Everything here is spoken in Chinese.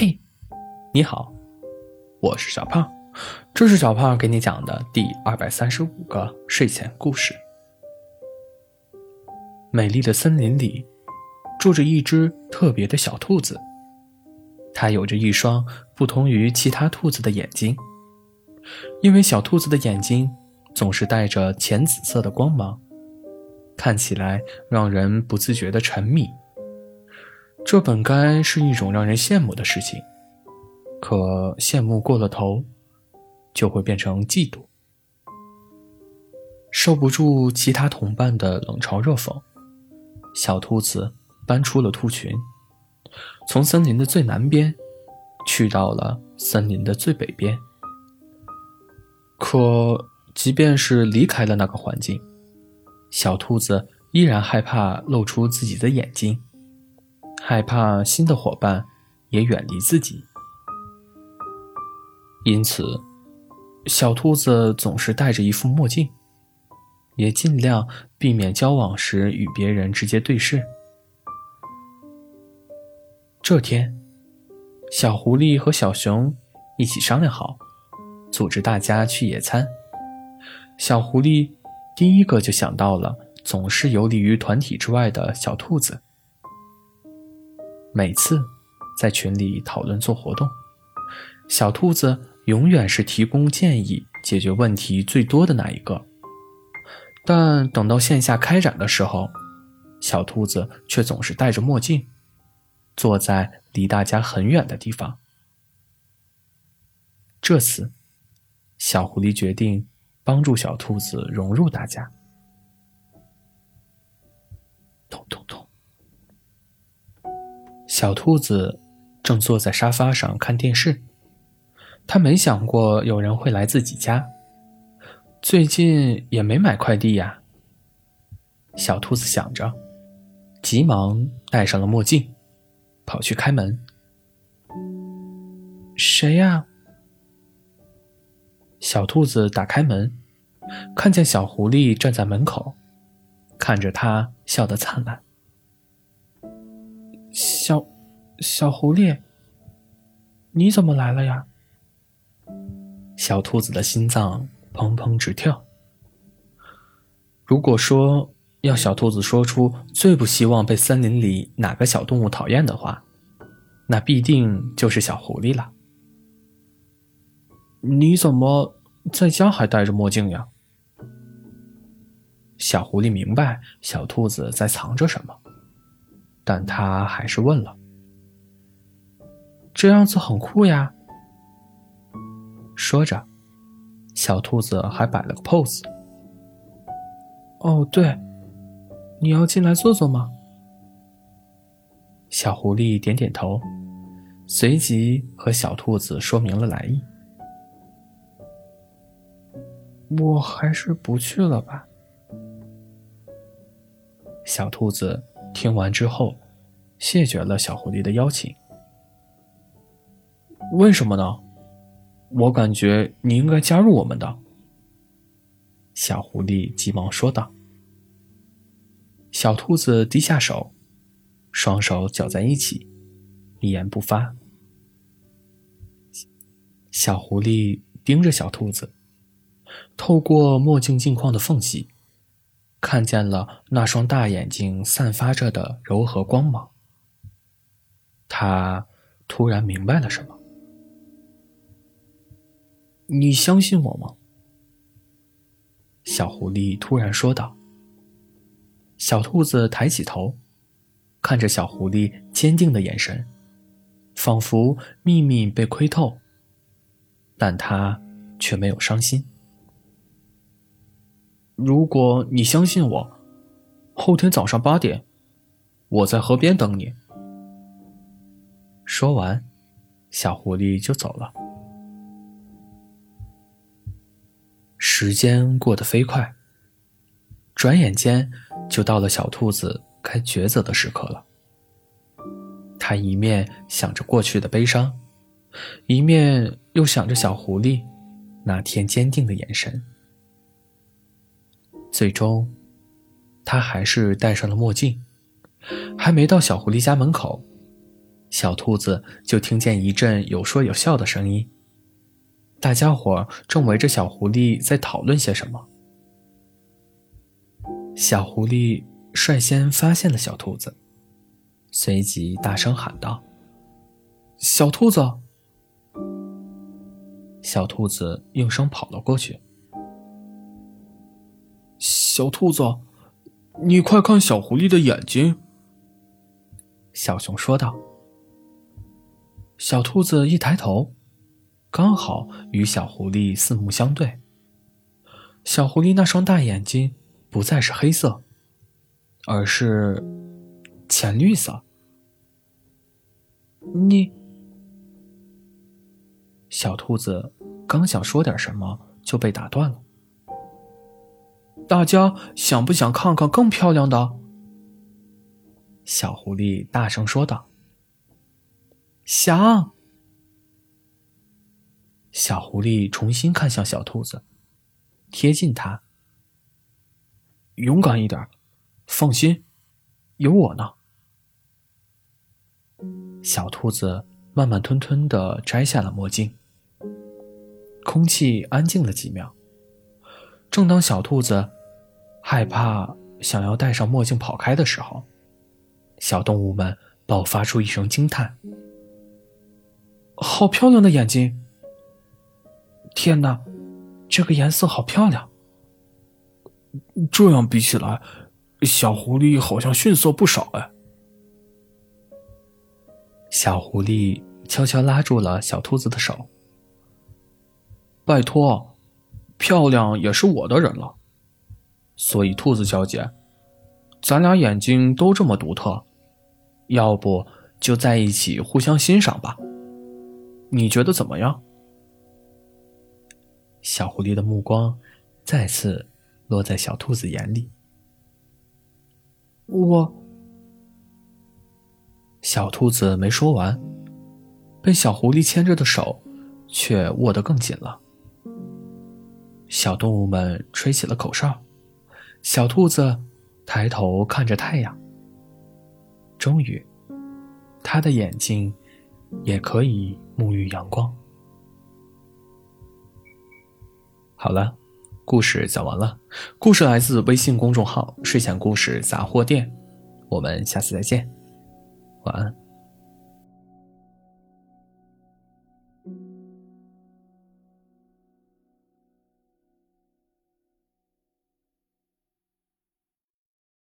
嘿，你好，我是小胖，这是小胖给你讲的第二百三十五个睡前故事。美丽的森林里，住着一只特别的小兔子，它有着一双不同于其他兔子的眼睛，因为小兔子的眼睛总是带着浅紫色的光芒，看起来让人不自觉的沉迷。这本该是一种让人羡慕的事情，可羡慕过了头，就会变成嫉妒。受不住其他同伴的冷嘲热讽，小兔子搬出了兔群，从森林的最南边去到了森林的最北边。可即便是离开了那个环境，小兔子依然害怕露出自己的眼睛。害怕新的伙伴也远离自己，因此，小兔子总是戴着一副墨镜，也尽量避免交往时与别人直接对视。这天，小狐狸和小熊一起商量好，组织大家去野餐。小狐狸第一个就想到了总是游离于团体之外的小兔子。每次在群里讨论做活动，小兔子永远是提供建议、解决问题最多的那一个。但等到线下开展的时候，小兔子却总是戴着墨镜，坐在离大家很远的地方。这次，小狐狸决定帮助小兔子融入大家。咚咚咚。小兔子正坐在沙发上看电视，他没想过有人会来自己家。最近也没买快递呀。小兔子想着，急忙戴上了墨镜，跑去开门。谁呀？小兔子打开门，看见小狐狸站在门口，看着他笑得灿烂。小，小狐狸，你怎么来了呀？小兔子的心脏砰砰直跳。如果说要小兔子说出最不希望被森林里哪个小动物讨厌的话，那必定就是小狐狸了。你怎么在家还戴着墨镜呀？小狐狸明白小兔子在藏着什么。但他还是问了：“这样子很酷呀。”说着，小兔子还摆了个 pose。哦，对，你要进来坐坐吗？小狐狸点点头，随即和小兔子说明了来意。我还是不去了吧。小兔子。听完之后，谢绝了小狐狸的邀请。为什么呢？我感觉你应该加入我们的。小狐狸急忙说道。小兔子低下手，双手搅在一起，一言不发。小狐狸盯着小兔子，透过墨镜镜框的缝隙。看见了那双大眼睛散发着的柔和光芒，他突然明白了什么。你相信我吗？小狐狸突然说道。小兔子抬起头，看着小狐狸坚定的眼神，仿佛秘密被窥透，但他却没有伤心。如果你相信我，后天早上八点，我在河边等你。说完，小狐狸就走了。时间过得飞快，转眼间就到了小兔子该抉择的时刻了。他一面想着过去的悲伤，一面又想着小狐狸那天坚定的眼神。最终，他还是戴上了墨镜。还没到小狐狸家门口，小兔子就听见一阵有说有笑的声音。大家伙正围着小狐狸在讨论些什么。小狐狸率先发现了小兔子，随即大声喊道：“小兔子！”小兔子应声跑了过去。小兔子，你快看小狐狸的眼睛！小熊说道。小兔子一抬头，刚好与小狐狸四目相对。小狐狸那双大眼睛不再是黑色，而是浅绿色。你，小兔子。刚想说点什么，就被打断了。大家想不想看看更漂亮的？小狐狸大声说道。想。小狐狸重新看向小兔子，贴近它。勇敢一点，放心，有我呢。小兔子慢慢吞吞的摘下了墨镜。空气安静了几秒。正当小兔子害怕想要戴上墨镜跑开的时候，小动物们爆发出一声惊叹：“好漂亮的眼睛！天哪，这个颜色好漂亮！这样比起来，小狐狸好像逊色不少哎。”小狐狸悄悄拉住了小兔子的手。拜托，漂亮也是我的人了，所以兔子小姐，咱俩眼睛都这么独特，要不就在一起互相欣赏吧？你觉得怎么样？小狐狸的目光再次落在小兔子眼里。我，小兔子没说完，被小狐狸牵着的手却握得更紧了。小动物们吹起了口哨，小兔子抬头看着太阳。终于，它的眼睛也可以沐浴阳光。好了，故事讲完了。故事来自微信公众号“睡前故事杂货店”，我们下次再见，晚安。